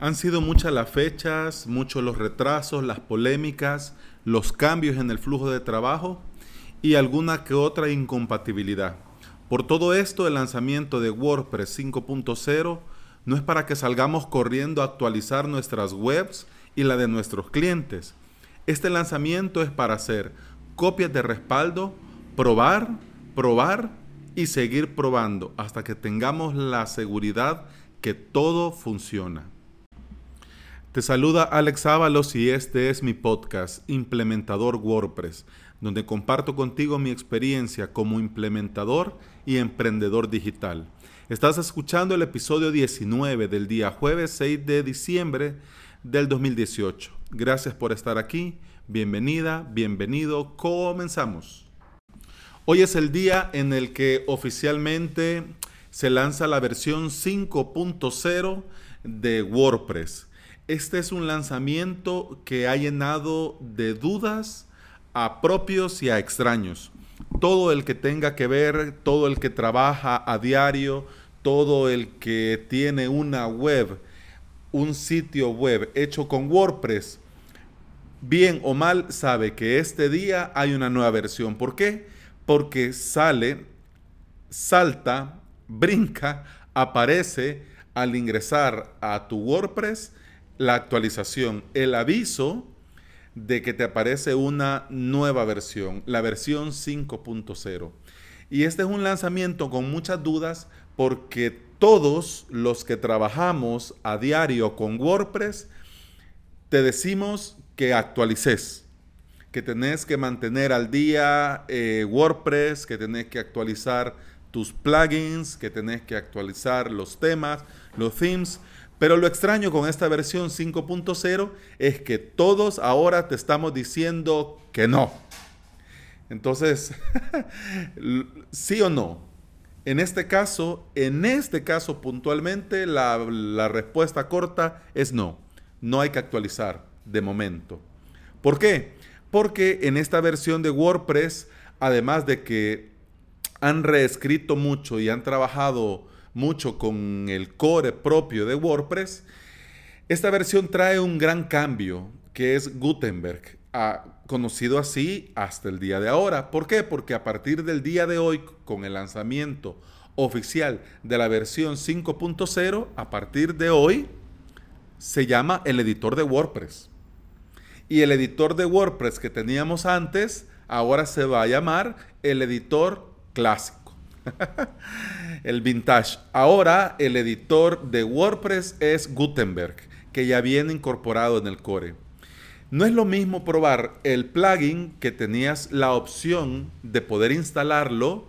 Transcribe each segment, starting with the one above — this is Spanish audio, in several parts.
Han sido muchas las fechas, muchos los retrasos, las polémicas, los cambios en el flujo de trabajo y alguna que otra incompatibilidad. Por todo esto, el lanzamiento de WordPress 5.0 no es para que salgamos corriendo a actualizar nuestras webs y la de nuestros clientes. Este lanzamiento es para hacer copias de respaldo, probar, probar y seguir probando hasta que tengamos la seguridad que todo funciona. Te saluda Alex Ábalos y este es mi podcast, Implementador WordPress, donde comparto contigo mi experiencia como implementador y emprendedor digital. Estás escuchando el episodio 19 del día jueves 6 de diciembre del 2018. Gracias por estar aquí. Bienvenida, bienvenido. Comenzamos. Hoy es el día en el que oficialmente se lanza la versión 5.0 de WordPress. Este es un lanzamiento que ha llenado de dudas a propios y a extraños. Todo el que tenga que ver, todo el que trabaja a diario, todo el que tiene una web, un sitio web hecho con WordPress, bien o mal sabe que este día hay una nueva versión. ¿Por qué? Porque sale, salta, brinca, aparece al ingresar a tu WordPress la actualización, el aviso de que te aparece una nueva versión, la versión 5.0. Y este es un lanzamiento con muchas dudas porque todos los que trabajamos a diario con WordPress, te decimos que actualices, que tenés que mantener al día eh, WordPress, que tenés que actualizar tus plugins, que tenés que actualizar los temas, los themes, pero lo extraño con esta versión 5.0 es que todos ahora te estamos diciendo que no. Entonces, sí o no. En este caso, en este caso puntualmente, la, la, respuesta corta es no. No hay que actualizar de momento. ¿Por qué? Porque en esta versión de WordPress, además de que han reescrito mucho y han trabajado mucho con el core propio de WordPress, esta versión trae un gran cambio que es Gutenberg, conocido así hasta el día de ahora. ¿Por qué? Porque a partir del día de hoy, con el lanzamiento oficial de la versión 5.0, a partir de hoy, se llama el editor de WordPress. Y el editor de WordPress que teníamos antes, ahora se va a llamar el editor clásico. el vintage. Ahora el editor de WordPress es Gutenberg, que ya viene incorporado en el core. No es lo mismo probar el plugin que tenías la opción de poder instalarlo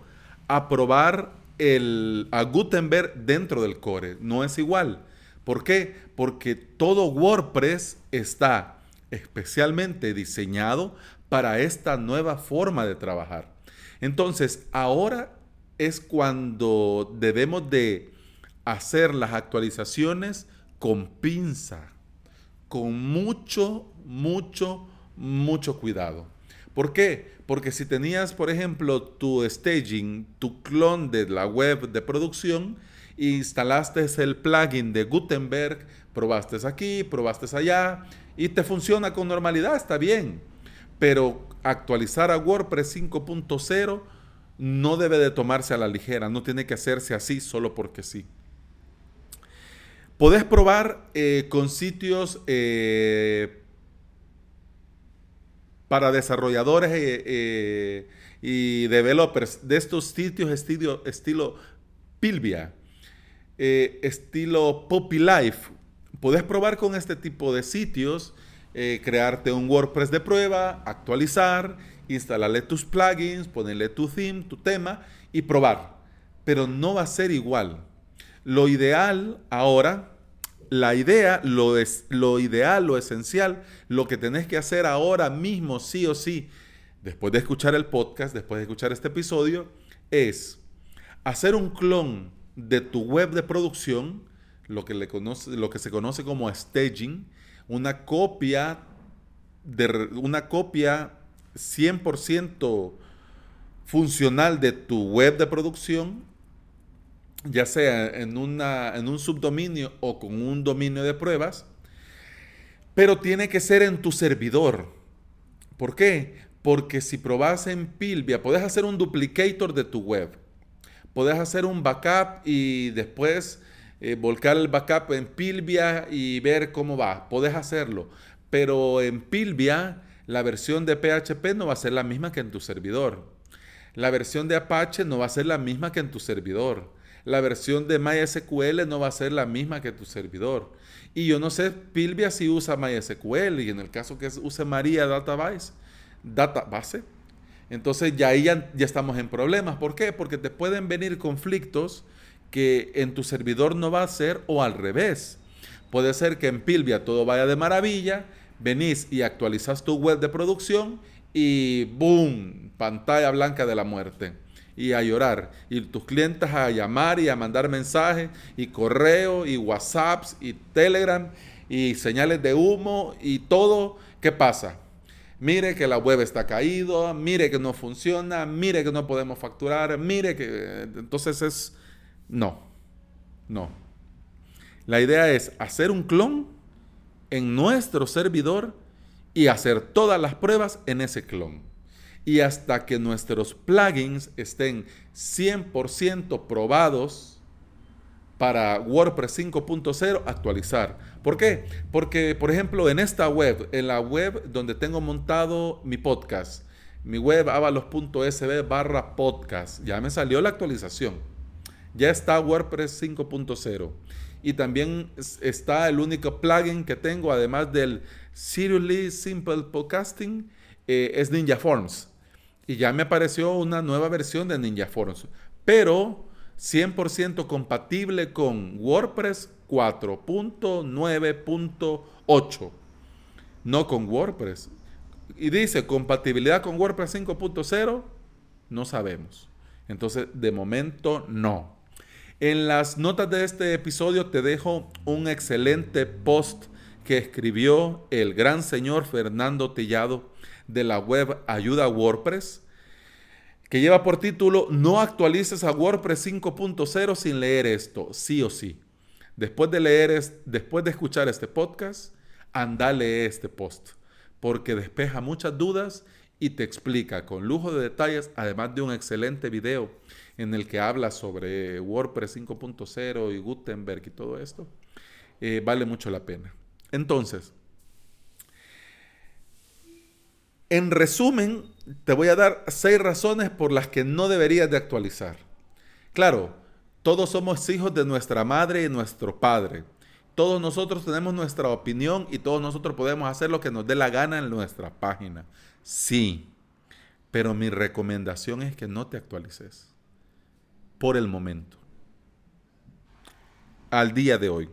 a probar el, a Gutenberg dentro del core. No es igual. ¿Por qué? Porque todo WordPress está especialmente diseñado para esta nueva forma de trabajar. Entonces, ahora es cuando debemos de hacer las actualizaciones con pinza, con mucho, mucho, mucho cuidado. ¿Por qué? Porque si tenías, por ejemplo, tu staging, tu clon de la web de producción, instalaste el plugin de Gutenberg, probaste aquí, probaste allá y te funciona con normalidad, está bien. Pero actualizar a WordPress 5.0 no debe de tomarse a la ligera, no tiene que hacerse así solo porque sí. Podés probar eh, con sitios eh, para desarrolladores eh, y developers de estos sitios estilo, estilo Pilvia, estilo Poppy Life. Podés probar con este tipo de sitios, crearte un WordPress de prueba, actualizar instalarle tus plugins, ponerle tu theme, tu tema y probar. Pero no va a ser igual. Lo ideal ahora, la idea, lo, es, lo ideal, lo esencial, lo que tenés que hacer ahora mismo, sí o sí, después de escuchar el podcast, después de escuchar este episodio, es hacer un clon de tu web de producción, lo que, le conoce, lo que se conoce como staging, una copia de una copia 100% funcional de tu web de producción ya sea en, en un subdominio o con un dominio de pruebas, pero tiene que ser en tu servidor. ¿Por qué? Porque si probas en Pilvia, puedes hacer un duplicator de tu web. Puedes hacer un backup y después eh, volcar el backup en Pilvia y ver cómo va. Puedes hacerlo. Pero en Pilvia, la versión de PHP no va a ser la misma que en tu servidor. La versión de Apache no va a ser la misma que en tu servidor. La versión de MySQL no va a ser la misma que tu servidor. Y yo no sé, Pilvia si usa MySQL y en el caso que use María Database, Database, entonces ya ahí ya, estamos en problemas. ¿Por qué? Porque te pueden venir conflictos que en tu servidor no va a ser o al revés. Puede ser que en Pilvia todo vaya de maravilla, venís y actualizas tu web de producción y ¡boom! Pantalla blanca de la muerte y a llorar. Y tus clientes a llamar y a mandar mensajes y correo y WhatsApps y Telegram y señales de humo y todo. ¿Qué pasa? Mire que la web está caído, mire que no funciona, mire que no podemos facturar, mire que... Entonces es... No, no. La idea es hacer un clon en nuestro servidor y hacer todas las pruebas en ese clon y hasta que nuestros plugins estén 100% probados para WordPress 5.0 actualizar. ¿Por qué? Porque, por ejemplo, en esta web, en la web donde tengo montado mi podcast, mi web avalos.sb barra podcast, ya me salió la actualización. Ya está WordPress 5.0. Y también está el único plugin que tengo, además del Seriously Simple Podcasting, eh, es Ninja Forms y ya me apareció una nueva versión de Ninja Forms, pero 100% compatible con WordPress 4.9.8, no con WordPress. Y dice compatibilidad con WordPress 5.0, no sabemos. Entonces, de momento no. En las notas de este episodio te dejo un excelente post que escribió el gran señor Fernando Tellado de la web Ayuda WordPress, que lleva por título No actualices a WordPress 5.0 sin leer esto, sí o sí. Después de leer, después de escuchar este podcast, anda lee este post, porque despeja muchas dudas y te explica con lujo de detalles, además de un excelente video en el que habla sobre WordPress 5.0 y Gutenberg y todo esto. Eh, vale mucho la pena. Entonces, En resumen, te voy a dar seis razones por las que no deberías de actualizar. Claro, todos somos hijos de nuestra madre y nuestro padre. Todos nosotros tenemos nuestra opinión y todos nosotros podemos hacer lo que nos dé la gana en nuestra página. Sí, pero mi recomendación es que no te actualices por el momento. Al día de hoy.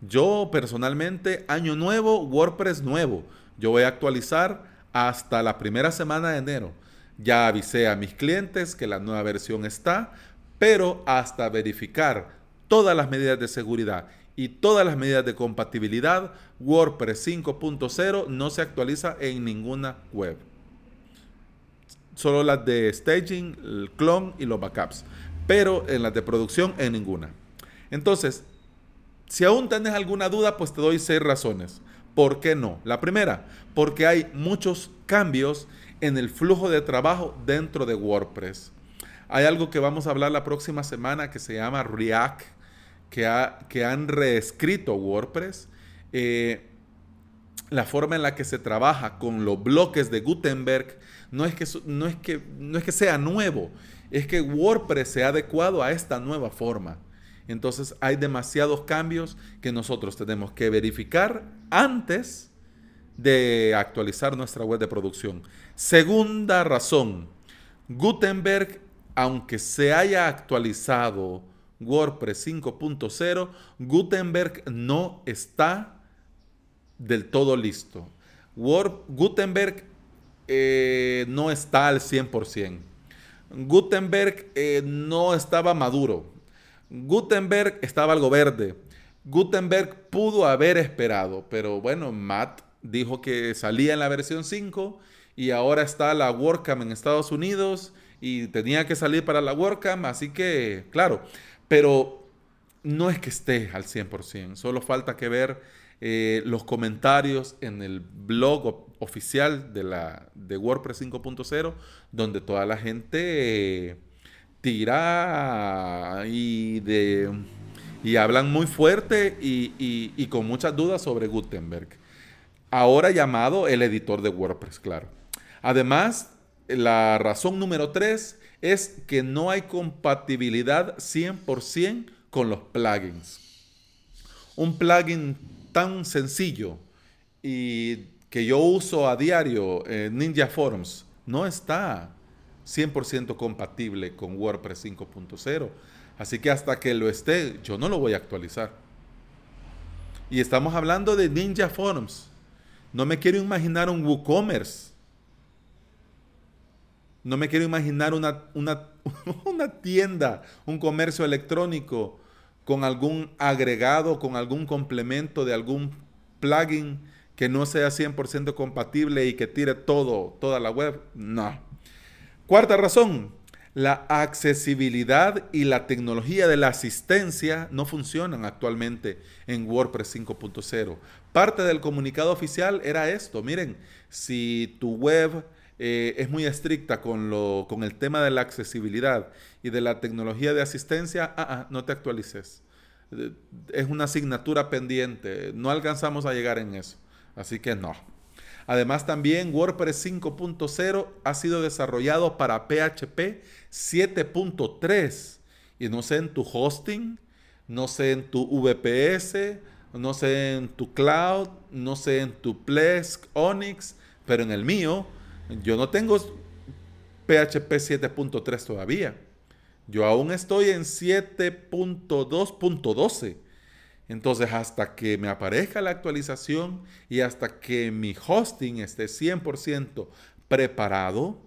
Yo personalmente, año nuevo, WordPress nuevo yo voy a actualizar hasta la primera semana de enero. Ya avisé a mis clientes que la nueva versión está, pero hasta verificar todas las medidas de seguridad y todas las medidas de compatibilidad, WordPress 5.0 no se actualiza en ninguna web. Solo las de staging, el clon y los backups. Pero en las de producción en ninguna. Entonces, si aún tienes alguna duda, pues te doy seis razones. ¿Por qué no? La primera, porque hay muchos cambios en el flujo de trabajo dentro de WordPress. Hay algo que vamos a hablar la próxima semana que se llama React, que, que han reescrito WordPress. Eh, la forma en la que se trabaja con los bloques de Gutenberg no es que, no es que, no es que sea nuevo, es que WordPress se ha adecuado a esta nueva forma. Entonces hay demasiados cambios que nosotros tenemos que verificar antes de actualizar nuestra web de producción. Segunda razón, Gutenberg, aunque se haya actualizado WordPress 5.0, Gutenberg no está del todo listo. Gutenberg eh, no está al 100%. Gutenberg eh, no estaba maduro. Gutenberg estaba algo verde. Gutenberg pudo haber esperado, pero bueno, Matt dijo que salía en la versión 5 y ahora está la WordCamp en Estados Unidos y tenía que salir para la WordCamp, así que, claro, pero no es que esté al 100%, solo falta que ver eh, los comentarios en el blog oficial de, la, de WordPress 5.0, donde toda la gente eh, tira y, de, y hablan muy fuerte y, y con muchas dudas sobre Gutenberg. Ahora llamado el editor de WordPress, claro. Además, la razón número tres es que no hay compatibilidad 100% con los plugins. Un plugin tan sencillo y que yo uso a diario, Ninja Forms, no está 100% compatible con WordPress 5.0. Así que hasta que lo esté, yo no lo voy a actualizar. Y estamos hablando de Ninja Forms. No me quiero imaginar un WooCommerce. No me quiero imaginar una, una, una tienda, un comercio electrónico con algún agregado, con algún complemento de algún plugin que no sea 100% compatible y que tire todo, toda la web. No. Cuarta razón, la accesibilidad y la tecnología de la asistencia no funcionan actualmente en WordPress 5.0. Parte del comunicado oficial era esto. Miren, si tu web eh, es muy estricta con, lo, con el tema de la accesibilidad y de la tecnología de asistencia, ah, ah, no te actualices. Es una asignatura pendiente, no alcanzamos a llegar en eso, así que no. Además también WordPress 5.0 ha sido desarrollado para PHP 7.3 y no sé en tu hosting, no sé en tu VPS, no sé en tu cloud, no sé en tu Plesk, Onyx, pero en el mío yo no tengo PHP 7.3 todavía. Yo aún estoy en 7.2.12. Entonces, hasta que me aparezca la actualización y hasta que mi hosting esté 100% preparado,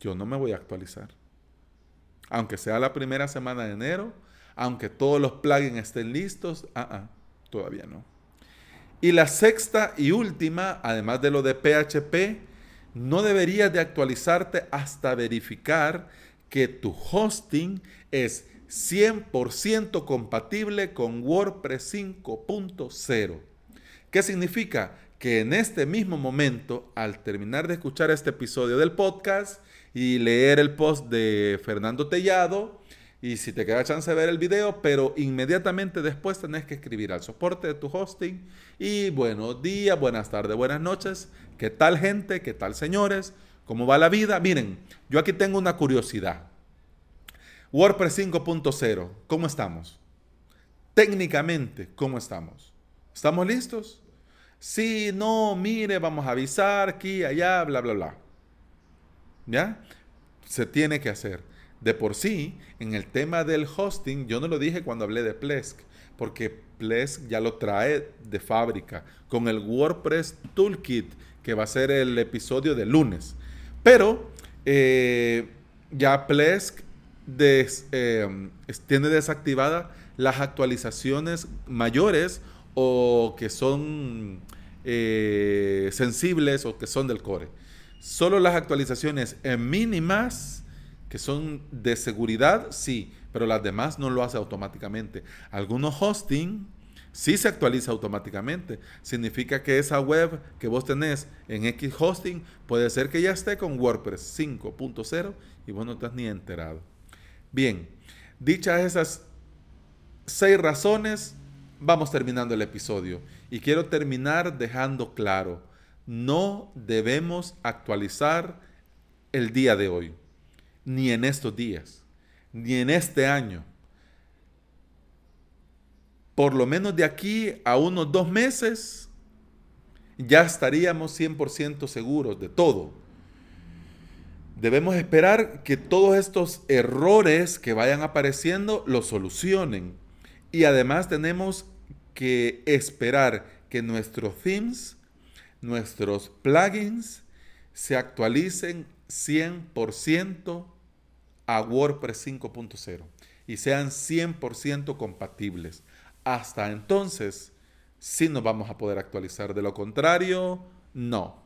yo no me voy a actualizar. Aunque sea la primera semana de enero, aunque todos los plugins estén listos, ah, todavía no. Y la sexta y última, además de lo de PHP, no deberías de actualizarte hasta verificar que tu hosting es 100% compatible con WordPress 5.0. ¿Qué significa? Que en este mismo momento, al terminar de escuchar este episodio del podcast y leer el post de Fernando Tellado, y si te queda chance de ver el video, pero inmediatamente después tenés que escribir al soporte de tu hosting. Y buenos días, buenas tardes, buenas noches. ¿Qué tal gente? ¿Qué tal señores? ¿Cómo va la vida? Miren, yo aquí tengo una curiosidad. WordPress 5.0, ¿cómo estamos? Técnicamente, ¿cómo estamos? ¿Estamos listos? Sí, no, mire, vamos a avisar aquí, allá, bla, bla, bla. ¿Ya? Se tiene que hacer. De por sí, en el tema del hosting, yo no lo dije cuando hablé de Plesk, porque Plesk ya lo trae de fábrica con el WordPress Toolkit, que va a ser el episodio de lunes. Pero eh, ya Plesk eh, tiene desactivada las actualizaciones mayores o que son eh, sensibles o que son del core. Solo las actualizaciones mínimas que son de seguridad, sí, pero las demás no lo hace automáticamente. Algunos hosting sí se actualiza automáticamente. Significa que esa web que vos tenés en X hosting puede ser que ya esté con WordPress 5.0 y vos no estás ni enterado. Bien, dichas esas seis razones, vamos terminando el episodio. Y quiero terminar dejando claro, no debemos actualizar el día de hoy ni en estos días, ni en este año. Por lo menos de aquí a unos dos meses, ya estaríamos 100% seguros de todo. Debemos esperar que todos estos errores que vayan apareciendo los solucionen. Y además tenemos que esperar que nuestros themes, nuestros plugins se actualicen 100% a WordPress 5.0 y sean 100% compatibles. Hasta entonces, sí nos vamos a poder actualizar. De lo contrario, no.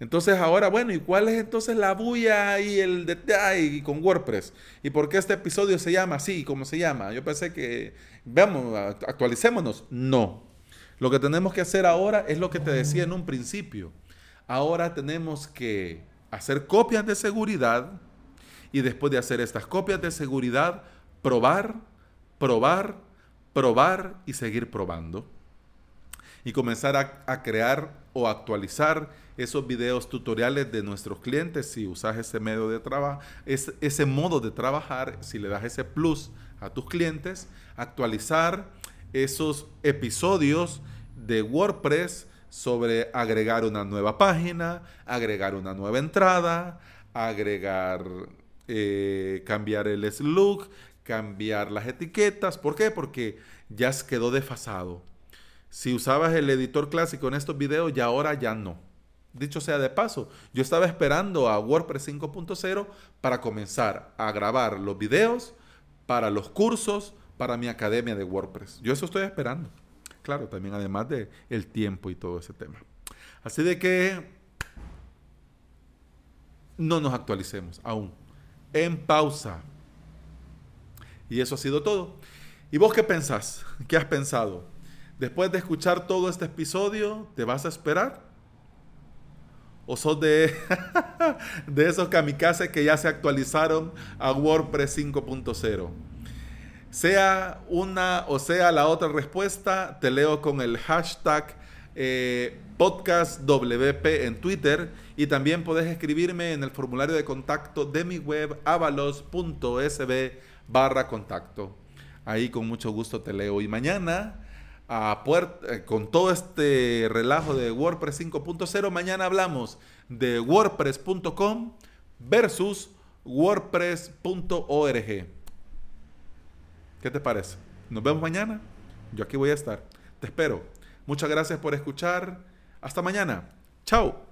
Entonces ahora, bueno, ¿y cuál es entonces la bulla y el detalle con WordPress? ¿Y por qué este episodio se llama así, como se llama? Yo pensé que, veamos, actualicémonos. No. Lo que tenemos que hacer ahora es lo que te decía en un principio. Ahora tenemos que hacer copias de seguridad y después de hacer estas copias de seguridad, probar, probar, probar y seguir probando. Y comenzar a, crear o actualizar esos videos tutoriales de nuestros clientes si usas ese medio de trabajo, ese modo de trabajar, si le das ese plus a tus clientes, actualizar esos episodios de WordPress sobre agregar una nueva página, agregar una nueva entrada, agregar, eh, cambiar el slug, cambiar las etiquetas. ¿Por qué? Porque ya quedó desfasado. Si usabas el editor clásico en estos videos, ya ahora ya no. Dicho sea de paso, yo estaba esperando a WordPress 5.0 para comenzar a grabar los videos para los cursos, para mi academia de WordPress. Yo eso estoy esperando. Claro, también además de el tiempo y todo ese tema. Así de que no nos actualicemos aún. En pausa. Y eso ha sido todo. ¿Y vos qué pensás? ¿Qué has pensado? Después de escuchar todo este episodio, ¿te vas a esperar? ¿O sos de, de esos kamikazes que ya se actualizaron a WordPress 5.0? Sea una o sea la otra respuesta, te leo con el hashtag eh, podcastwp en Twitter y también puedes escribirme en el formulario de contacto de mi web avalos.sb barra contacto. Ahí con mucho gusto te leo. Y mañana, eh, con todo este relajo de WordPress 5.0, mañana hablamos de wordpress.com versus wordpress.org. ¿Qué te parece? Nos vemos mañana. Yo aquí voy a estar. Te espero. Muchas gracias por escuchar. Hasta mañana. Chao.